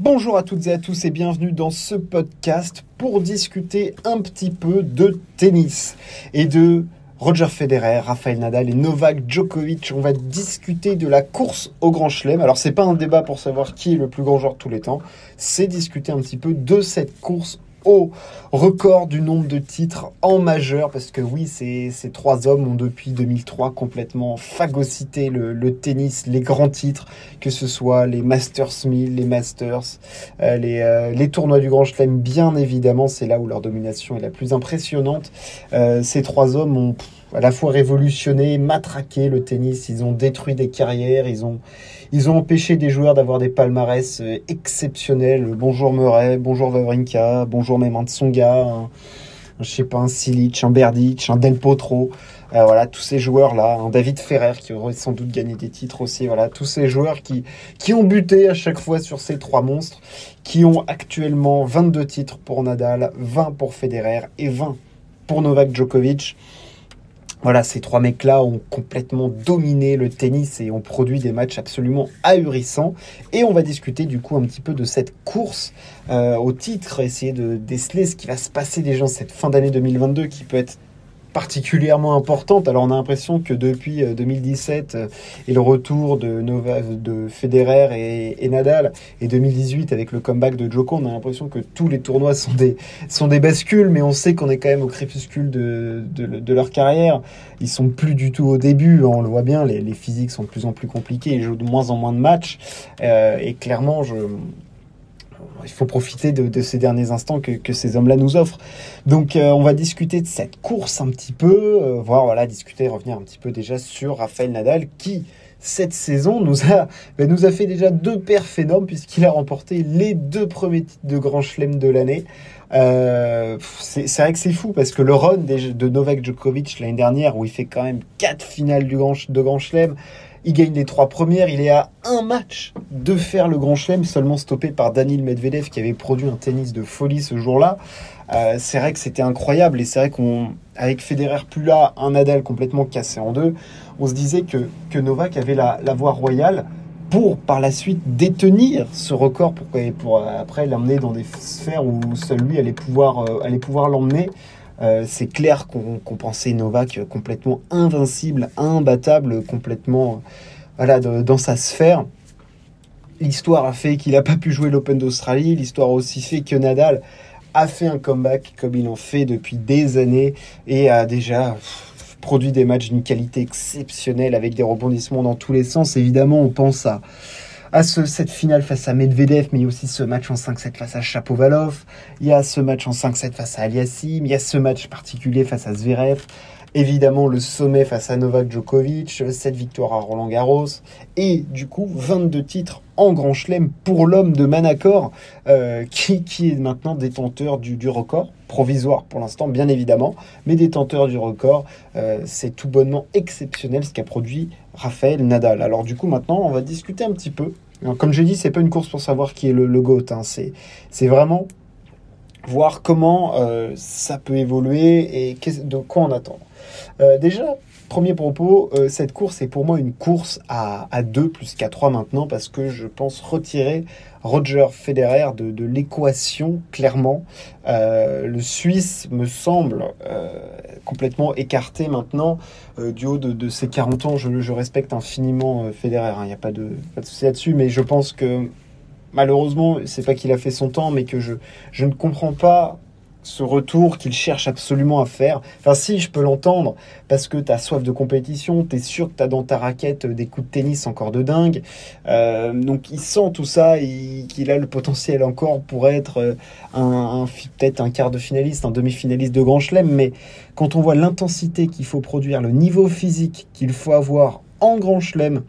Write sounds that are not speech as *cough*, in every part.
Bonjour à toutes et à tous et bienvenue dans ce podcast pour discuter un petit peu de tennis et de Roger Federer, Rafael Nadal et Novak Djokovic. On va discuter de la course au Grand Chelem. Alors c'est pas un débat pour savoir qui est le plus grand joueur de tous les temps, c'est discuter un petit peu de cette course au record du nombre de titres en majeur, parce que oui, ces, trois hommes ont depuis 2003 complètement phagocyté le, tennis, les grands titres, que ce soit les Masters 1000, les Masters, euh, les, euh, les tournois du Grand Chelem, bien évidemment, c'est là où leur domination est la plus impressionnante. Euh, ces trois hommes ont à la fois révolutionné, matraqué le tennis, ils ont détruit des carrières, ils ont, ils ont empêché des joueurs d'avoir des palmarès euh, exceptionnels. Bonjour Murray, bonjour Vavrinka, bonjour même un Tsonga, un, je sais pas, un Silic, un Berdic, un Del Potro. Euh, voilà, tous ces joueurs-là, un David Ferrer qui aurait sans doute gagné des titres aussi. Voilà, tous ces joueurs qui, qui ont buté à chaque fois sur ces trois monstres, qui ont actuellement 22 titres pour Nadal, 20 pour Federer et 20 pour Novak Djokovic. Voilà, ces trois mecs-là ont complètement dominé le tennis et ont produit des matchs absolument ahurissants. Et on va discuter du coup un petit peu de cette course euh, au titre, essayer de déceler ce qui va se passer déjà cette fin d'année 2022 qui peut être particulièrement importante. Alors on a l'impression que depuis 2017 euh, euh, et le retour de, Nova, de Federer et, Nadal et 2018 avec le comeback de Djoko, on a l'impression que tous les tournois sont des, sont des bascules, mais on sait qu'on est quand même au crépuscule de, de, leur carrière. Ils sont plus du tout au début, on le voit bien, les, physiques sont de plus en plus compliqués, ils jouent de moins en moins de matchs. Euh, et clairement, je, il faut profiter de, ces derniers instants que, ces hommes-là nous offrent. Donc euh, on va discuter de cette course un petit peu, euh, voir, voilà, discuter, revenir un petit peu déjà sur Raphaël Nadal qui, cette saison, nous a, ben, nous a fait déjà deux perfs énormes puisqu'il a remporté les deux premiers titres de Grand Chelem de l'année. Euh, c'est vrai que c'est fou parce que le run de Novak Djokovic l'année dernière où il fait quand même quatre finales du de Grand Chelem, il gagne les trois premières. Il est à un match de faire le Grand Chelem, seulement stoppé par Daniel Medvedev qui avait produit un tennis de folie ce jour-là. Euh, c'est vrai que c'était incroyable et c'est vrai qu'on, avec Federer plus là, un Nadal complètement cassé en deux, on se disait que, Novak avait la, voie royale pour par la suite détenir ce record pour, pour après l'emmener dans des sphères où seul lui allait pouvoir, euh, allait pouvoir l'emmener. Euh, c'est clair qu'on pensait Novak complètement invincible, imbattable, complètement voilà, dans sa sphère. L'histoire a fait qu'il n'a pas pu jouer l'Open d'Australie. L'histoire a aussi fait que Nadal a fait un comeback comme il en fait depuis des années et a déjà produit des matchs d'une qualité exceptionnelle avec des rebondissements dans tous les sens. Évidemment, on pense à, à cette finale face à Medvedev, mais aussi ce match en 5-7 face à Chapovalov, il y a ce match en 5-7 face à Aliassim, il y a ce match particulier face à Zverev, évidemment le sommet face à Novak Djokovic, cette victoire à Roland Garros, et du coup 22 titres en Grand Chelem pour l'homme de Manacor, euh, qui, est maintenant détenteur du, du record, provisoire pour l'instant bien évidemment, mais détenteur du record. Euh, c'est tout bonnement exceptionnel ce qu'a produit Raphaël Nadal. Alors du coup maintenant on va discuter un petit peu comme j'ai dit, c'est pas une course pour savoir qui est le, le GOAT. Hein. C'est vraiment voir comment euh, ça peut évoluer et de quoi en attendre. Euh, déjà, premier propos, euh, cette course est pour moi une course à, à 2 plus qu'à 3 maintenant parce que je pense retirer Roger Federer de, l'équation clairement. Euh, le Suisse me semble complètement écarté maintenant du haut de, ses 40 ans. Je, respecte infiniment Federer, hein. il n'y a pas de, pas de souci là-dessus, mais je pense que malheureusement, c'est pas qu'il a fait son temps, mais que je, ne comprends pas ce retour qu'il cherche absolument à faire. Enfin, si, je peux l'entendre, parce que tu as soif de compétition, tu es sûr que tu as dans ta raquette des coups de tennis encore de dingue. Euh, donc, il sent tout ça, qu'il a le potentiel encore pour être euh, un, peut-être un quart de finaliste, un demi-finaliste de Grand Chelem, mais quand on voit l'intensité qu'il faut produire, le niveau physique qu'il faut avoir en Grand Chelem,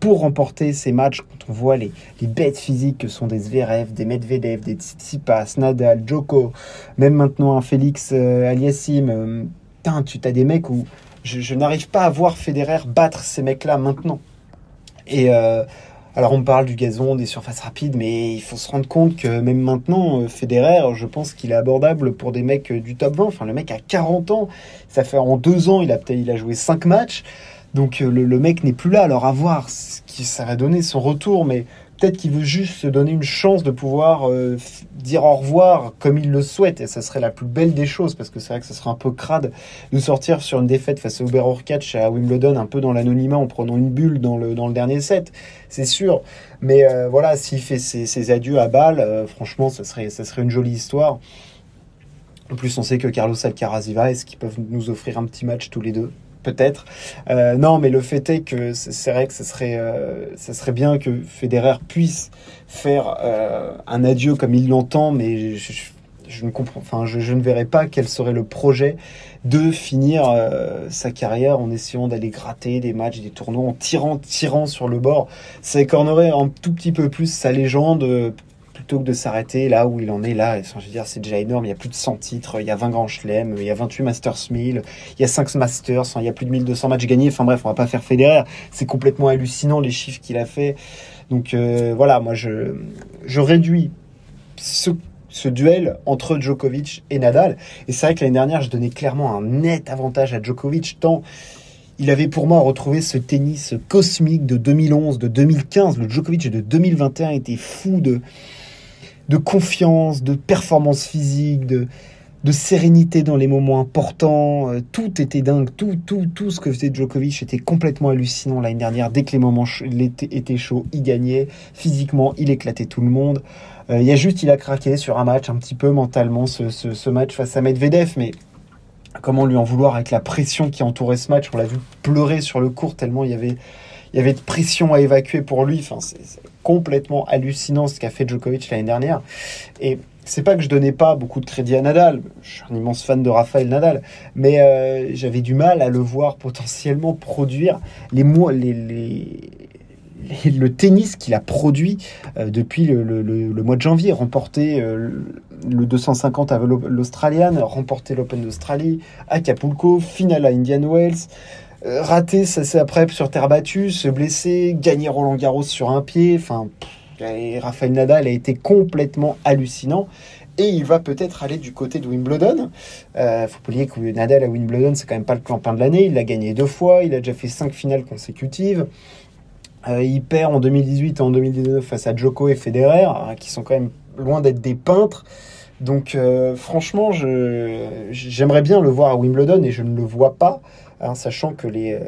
pour remporter ces matchs, quand on voit les, bêtes physiques que sont des Zverev, des Medvedev, des Tsitsipas, Nadal, Djoko, même maintenant un Félix euh, Aliassim, euh, tu as des mecs où je, n'arrive pas à voir Federer battre ces mecs-là maintenant. Et euh, alors on parle du gazon, des surfaces rapides, mais il faut se rendre compte que même maintenant, Federer, je pense qu'il est abordable pour des mecs du top 20. Enfin, le mec a 40 ans, ça fait en deux ans, il a, il a joué 5 matchs. Donc euh, le, mec n'est plus là. Alors à voir ce qui ça va donner son retour, mais peut-être qu'il veut juste se donner une chance de pouvoir euh, dire au revoir comme il le souhaite. Et ça serait la plus belle des choses, parce que c'est vrai que ce serait un peu crade de sortir sur une défaite face à Uber Orkach à Wimbledon, un peu dans l'anonymat, en prenant une bulle dans le, dernier set. C'est sûr. Mais euh, voilà, s'il fait ses, adieux à Bâle, franchement, ça serait, ça serait une jolie histoire. En plus, on sait que Carlos Alcaraz y va. Est-ce qu'ils peuvent nous offrir un petit match tous les deux? Peut-être. Euh, non, mais le fait est que c'est vrai que ce serait, euh, serait bien que Federer puisse faire euh, un adieu comme il l'entend, mais je, ne comprends, enfin, je, ne verrais pas quel serait le projet de finir sa carrière en essayant d'aller gratter des matchs, des tournois, en tirant, tirant sur le bord. Ça écornerait un tout petit peu plus sa légende plutôt que de s'arrêter là où il en est là. je veux dire, c'est déjà énorme. Il y a plus de 100 titres, il y a 20 grands chelems, il y a 28 Masters 1000, il y a 5 Masters, il y a plus de 1200 matchs gagnés. Enfin bref, on va pas faire Federer. C'est complètement hallucinant les chiffres qu'il a fait. Donc euh, voilà, moi je, je réduis ce, ce duel entre Djokovic et Nadal. Et c'est vrai que l'année dernière, je donnais clairement un net avantage à Djokovic, tant il avait pour moi retrouvé ce tennis cosmique de 2011, de 2015. Le Djokovic de 2021 était fou de, de confiance, de performance physique, de, de sérénité dans les moments importants. Euh, tout était dingue. Tout, tout, tout ce que faisait Djokovic était complètement hallucinant l'année dernière. Dès que les moments étaient chauds, il gagnait. Physiquement, il éclatait tout le monde. Euh, il y a juste, il a craqué sur un match un petit peu mentalement, ce, ce, match face à Medvedev. Mais comment lui en vouloir avec la pression qui entourait ce match? On l'a vu pleurer sur le court tellement il y avait il y avait de pression à évacuer pour lui. Enfin, c'est complètement hallucinant ce qu'a fait Djokovic l'année dernière. Et c'est pas que je donnais pas beaucoup de crédit à Nadal. Je suis un immense fan de Rafael Nadal, mais euh, j'avais du mal à le voir potentiellement produire les mois, les, les, le tennis qu'il a produit euh, depuis le, mois de janvier, remporter euh, le 250 à l'Australian, remporter l'Open d'Australie, Acapulco, finale à Indian Wells, euh, rater c'est après sur terre battue, se blesser, gagner Roland Garros sur un pied. Enfin, Rafael Nadal a été complètement hallucinant. Et il va peut-être aller du côté de Wimbledon. Euh, faut pas oublier que Nadal à Wimbledon, c'est quand même pas le clampin de l'année. Il l'a gagné deux fois, il a déjà fait cinq finales consécutives. Euh, il perd en 2018 et en 2019 face à Djoko et Federer, hein, qui sont quand même loin d'être des peintres. Donc franchement, j'aimerais bien le voir à Wimbledon et je ne le vois pas. Hein, sachant que les, euh,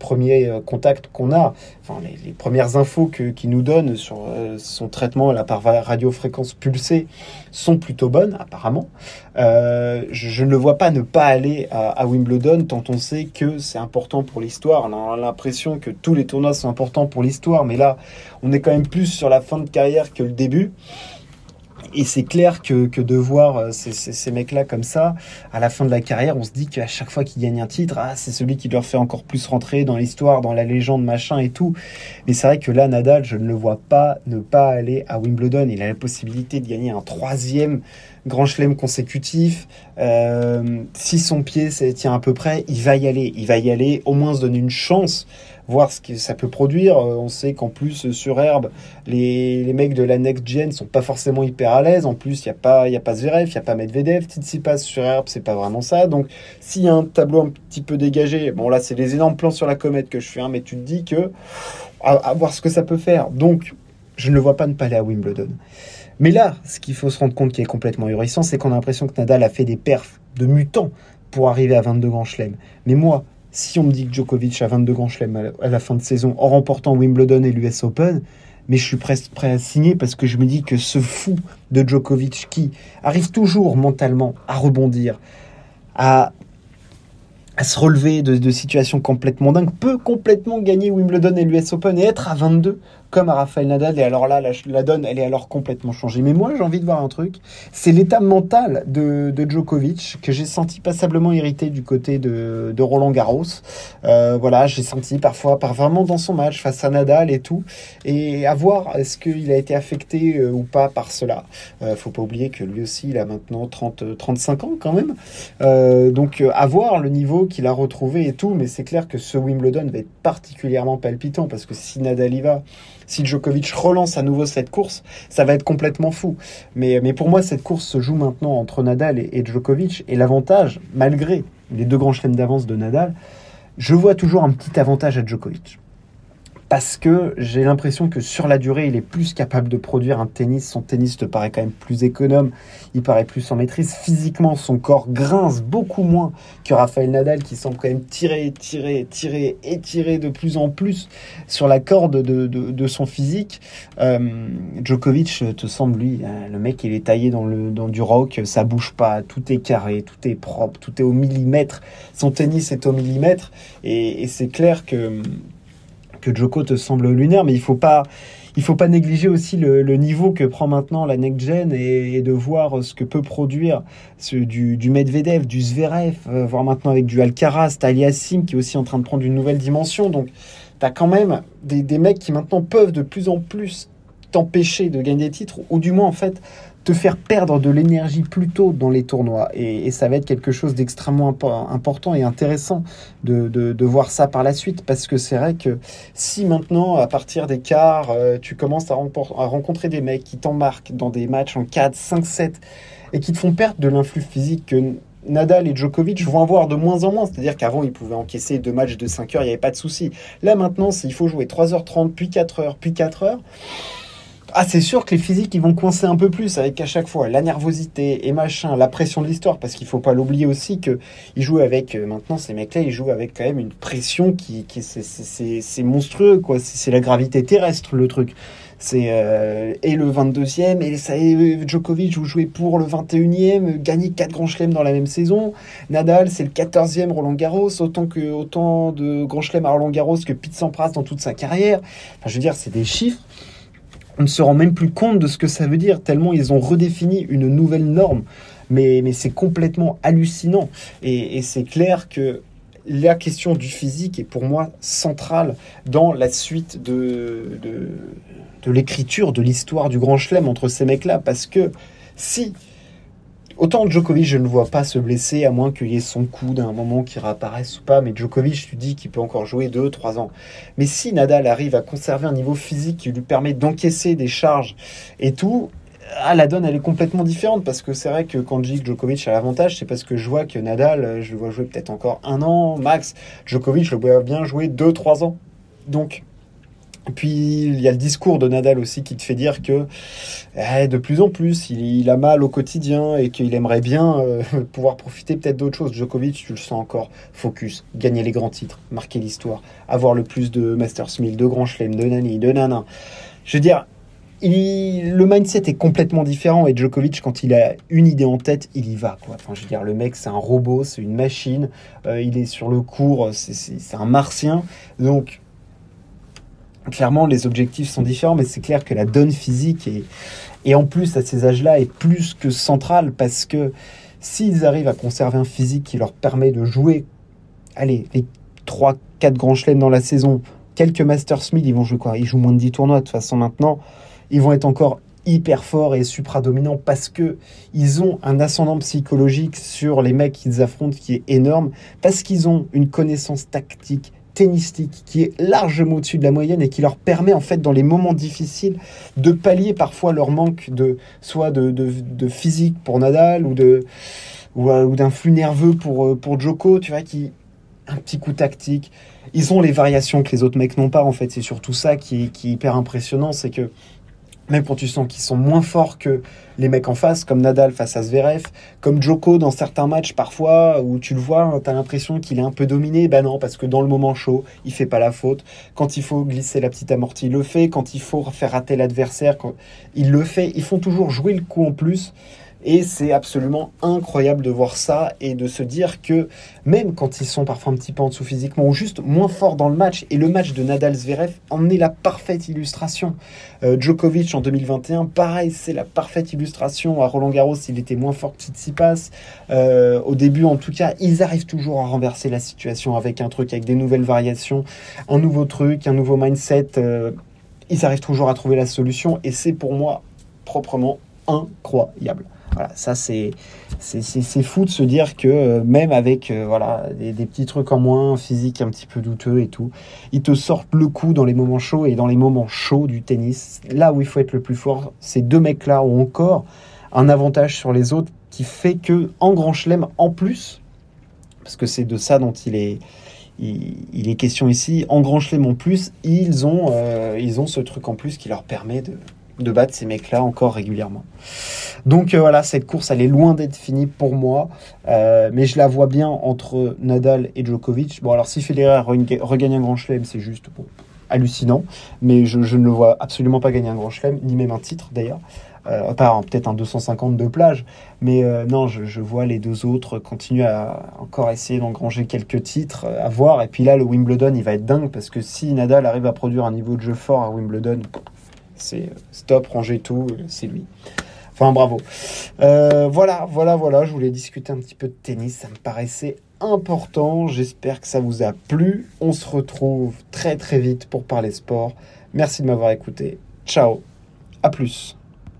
premiers euh, contacts qu'on a, enfin les, premières infos qu'il nous donne sur euh, son traitement la par radiofréquence pulsée sont plutôt bonnes apparemment. je, ne le vois pas ne pas aller à, Wimbledon tant on sait que c'est important pour l'histoire. On a l'impression que tous les tournois sont importants pour l'histoire, mais là on est quand même plus sur la fin de carrière que le début. Et c'est clair que, que, de voir euh, ces, ces, mecs-là comme ça, à la fin de la carrière, on se dit qu'à chaque fois qu'ils gagnent un titre, ah, c'est celui qui leur fait encore plus rentrer dans l'histoire, dans la légende, machin et tout. Mais c'est vrai que là, Nadal, je ne le vois pas ne pas aller à Wimbledon. Il a la possibilité de gagner un troisième grand chelem consécutif. Euh, si son pied tient à peu près, il va y aller. Il va y aller, au moins se donner une chance voir ce que ça peut produire. Euh, on sait qu'en plus, euh, sur herbe, les, les, mecs de la next gen sont pas forcément hyper à l'aise. En plus, il n'y a pas, y a pas Zverev, il n'y a pas Medvedev. passe sur herbe, c'est pas vraiment ça. Donc, s'il y a un tableau un petit peu dégagé, bon là, c'est les énormes plans sur la comète que je fais, hein, mais tu te dis que, à, voir ce que ça peut faire. Donc, je ne le vois pas ne pas aller à Wimbledon. Mais là, ce qu'il faut se rendre compte qui est complètement ahurissant, c'est qu'on a l'impression que Nadal a fait des perfs de mutant pour arriver à 22 grands chelems. Mais moi, si on me dit que Djokovic a 22 grands chelems à la fin de saison en remportant Wimbledon et l'US Open, mais je suis presque prêt à signer parce que je me dis que ce fou de Djokovic qui arrive toujours mentalement à rebondir, à, à se relever de, de situations complètement dingues, peut complètement gagner Wimbledon et l'US Open et être à 22 comme à Rafael Nadal. Et alors là, la, donne, elle est alors complètement changée. Mais moi, j'ai envie de voir un truc. C'est l'état mental de, Djokovic que j'ai senti passablement irrité du côté de, Roland Garros. Euh, voilà, j'ai senti parfois, par vraiment dans son match face à Nadal et tout. Et à voir, est-ce qu'il a été affecté euh, ou pas par cela. Euh, faut pas oublier que lui aussi, il a maintenant 30, 35 ans quand même. donc, à voir le niveau qu'il a retrouvé et tout. Mais c'est clair que ce Wimbledon va être particulièrement palpitant parce que si Nadal y va, si Djokovic relance à nouveau cette course, ça va être complètement fou. Mais, mais pour moi, cette course se joue maintenant entre Nadal et, Djokovic. Et l'avantage, malgré les deux grands chelems d'avance de Nadal, je vois toujours un petit avantage à Djokovic. Parce que j'ai l'impression que sur la durée, il est plus capable de produire un tennis. Son tennis te paraît quand même plus économe, il paraît plus en maîtrise. Physiquement, son corps grince beaucoup moins que Rafael Nadal, qui semble quand même tirer, tirer, tirer et tirer de plus en plus sur la corde de, son physique. Euh, Djokovic te semble, lui, euh, le mec, il est taillé dans, le, dans du rock, ça bouge pas, tout est carré, tout est propre, tout est au millimètre. Son tennis est au millimètre, et c'est clair que que Joko te semble lunaire, mais il faut pas, faut pas négliger aussi le, niveau que prend maintenant la next gen et, de voir ce que peut produire ce, du, Medvedev, du Zverev, euh, voir maintenant avec du Alcaraz, Taliassim qui est aussi en train de prendre une nouvelle dimension. Donc, tu as quand même des, des mecs qui maintenant peuvent de plus en plus t'empêcher de gagner des titres, ou du moins en fait te faire perdre de l'énergie plus tôt dans les tournois. Et, ça va être quelque chose d'extrêmement important et intéressant de, voir ça par la suite. Parce que c'est vrai que si maintenant, à partir des quarts, euh, tu commences à, rencontrer des mecs qui t'embarquent dans des matchs en 4, 5, 7 et qui te font perdre de l'influx physique que Nadal et Djokovic vont avoir de moins en moins. C'est-à-dire qu'avant, ils pouvaient encaisser deux matchs de 5 heures, il n'y avait pas de souci. Là, maintenant, il faut jouer 3h30, puis 4 heures, puis 4 heures. Ah, c'est sûr que les physiques, ils vont coincer un peu plus avec à chaque fois la nervosité et machin, la pression de l'histoire, parce qu'il faut pas l'oublier aussi que ils jouent avec, euh, maintenant, ces mecs-là, ils jouent avec quand même une pression qui, qui c'est monstrueux, quoi. C'est la gravité terrestre, le truc. C'est euh, et le 22e, et ça Djokovic, vous jouez pour le 21e, gagner 4 grands chelems dans la même saison. Nadal, c'est le 14e Roland Garros, autant, que, autant de grands chelems à Roland Garros que Pete Sampras dans toute sa carrière. Enfin, je veux dire, c'est des chiffres on ne se rend même plus compte de ce que ça veut dire, tellement ils ont redéfini une nouvelle norme. Mais, mais c'est complètement hallucinant. Et, c'est clair que la question du physique est pour moi centrale dans la suite de, de, de l'écriture, de l'histoire du Grand Chelem entre ces mecs-là. Parce que si Autant Djokovic, je ne vois pas se blesser, à moins qu'il y ait son coup d'un moment qui réapparaisse ou pas. Mais Djokovic, tu dis qu'il peut encore jouer 2-3 ans. Mais si Nadal arrive à conserver un niveau physique qui lui permet d'encaisser des charges et tout, ah, la donne, elle est complètement différente. Parce que c'est vrai que quand je dis que Djokovic a l'avantage, c'est parce que je vois que Nadal, je le vois jouer peut-être encore un an max. Djokovic, je le vois bien jouer 2-3 ans. Donc, puis il y a le discours de Nadal aussi qui te fait dire que eh, de plus en plus il, a mal au quotidien et qu'il aimerait bien euh, *laughs* pouvoir profiter peut-être d'autres choses. Djokovic, tu le sens encore, focus, gagner les grands titres, marquer l'histoire, avoir le plus de Masters 1000, de Grand Chelem, de Nani, de Nana. Je veux dire, le mindset est complètement différent et Djokovic, quand il a une idée en tête, il y va. Enfin, je veux dire, le mec, c'est un robot, c'est une machine, euh, il est sur le cours, c'est un martien. Donc, clairement, les objectifs sont différents, mais c'est clair que la donne physique est, et en plus à ces âges-là est plus que centrale parce que s'ils arrivent à conserver un physique qui leur permet de jouer, allez, les 3-4 grands chelems dans la saison, quelques Masters Smith, ils vont jouer quoi? Ils jouent moins de 10 tournois de toute façon maintenant. Ils vont être encore hyper forts et supra-dominants parce que ils ont un ascendant psychologique sur les mecs qu'ils affrontent qui est énorme, parce qu'ils ont une connaissance tactique tennistique qui est largement au-dessus de la moyenne et qui leur permet en fait dans les moments difficiles de pallier parfois leur manque de soit de, de, physique pour Nadal ou de ou, d'un flux nerveux pour euh, pour Joko, tu vois qui un petit coup tactique. Ils ont les variations que les autres mecs n'ont pas en fait. C'est surtout ça qui, qui est hyper impressionnant, c'est que même quand tu sens qu'ils sont moins forts que les mecs en face, comme Nadal face à Zverev, comme Joko dans certains matchs parfois, où tu le vois, tu as l'impression qu'il est un peu dominé. Ben non, parce que dans le moment chaud, il fait pas la faute. Quand il faut glisser la petite amortie, il le fait. Quand il faut faire rater l'adversaire, il le fait. Ils font toujours jouer le coup en plus. Et c'est absolument incroyable de voir ça et de se dire que même quand ils sont parfois un petit peu en dessous physiquement ou juste moins forts dans le match, et le match de Nadal-Zverev en est la parfaite illustration. Euh, Djokovic en 2021, pareil, c'est la parfaite illustration. À Roland Garros, il était moins fort que Tsitsipas. Euh, au début, en tout cas, ils arrivent toujours à renverser la situation avec un truc, avec des nouvelles variations, un nouveau truc, un nouveau mindset. Euh, ils arrivent toujours à trouver la solution et c'est pour moi proprement incroyable. Voilà, ça c'est c'est fou de se dire que euh, même avec euh, voilà des, petits trucs en moins, physique un petit peu douteux et tout, ils te sortent le coup dans les moments chauds et dans les moments chauds du tennis. Là où il faut être le plus fort, ces deux mecs-là ont encore un avantage sur les autres qui fait que en Grand Chelem, en plus, parce que c'est de ça dont il est il, est question ici, en Grand Chelem en plus, ils ont, euh, ils ont ce truc en plus qui leur permet de, de battre ces mecs-là encore régulièrement. Donc euh, voilà, cette course, elle est loin d'être finie pour moi, euh, mais je la vois bien entre Nadal et Djokovic. Bon, alors si Federer regagne un Grand Chelem, c'est juste hallucinant, mais je, je, ne le vois absolument pas gagner un Grand Chelem, ni même un titre d'ailleurs euh, peut-être un 250 de plage, mais euh, non, je, vois les deux autres continuer à encore essayer d'engranger quelques titres à voir. Et puis là, le Wimbledon, il va être dingue parce que si Nadal arrive à produire un niveau de jeu fort à Wimbledon, c'est euh, stop, ranger tout, c'est lui. Enfin, bravo. voilà, voilà, voilà, je voulais discuter un petit peu de tennis, ça me paraissait important. J'espère que ça vous a plu. On se retrouve très très vite pour parler sport. Merci de m'avoir écouté. Ciao. À plus.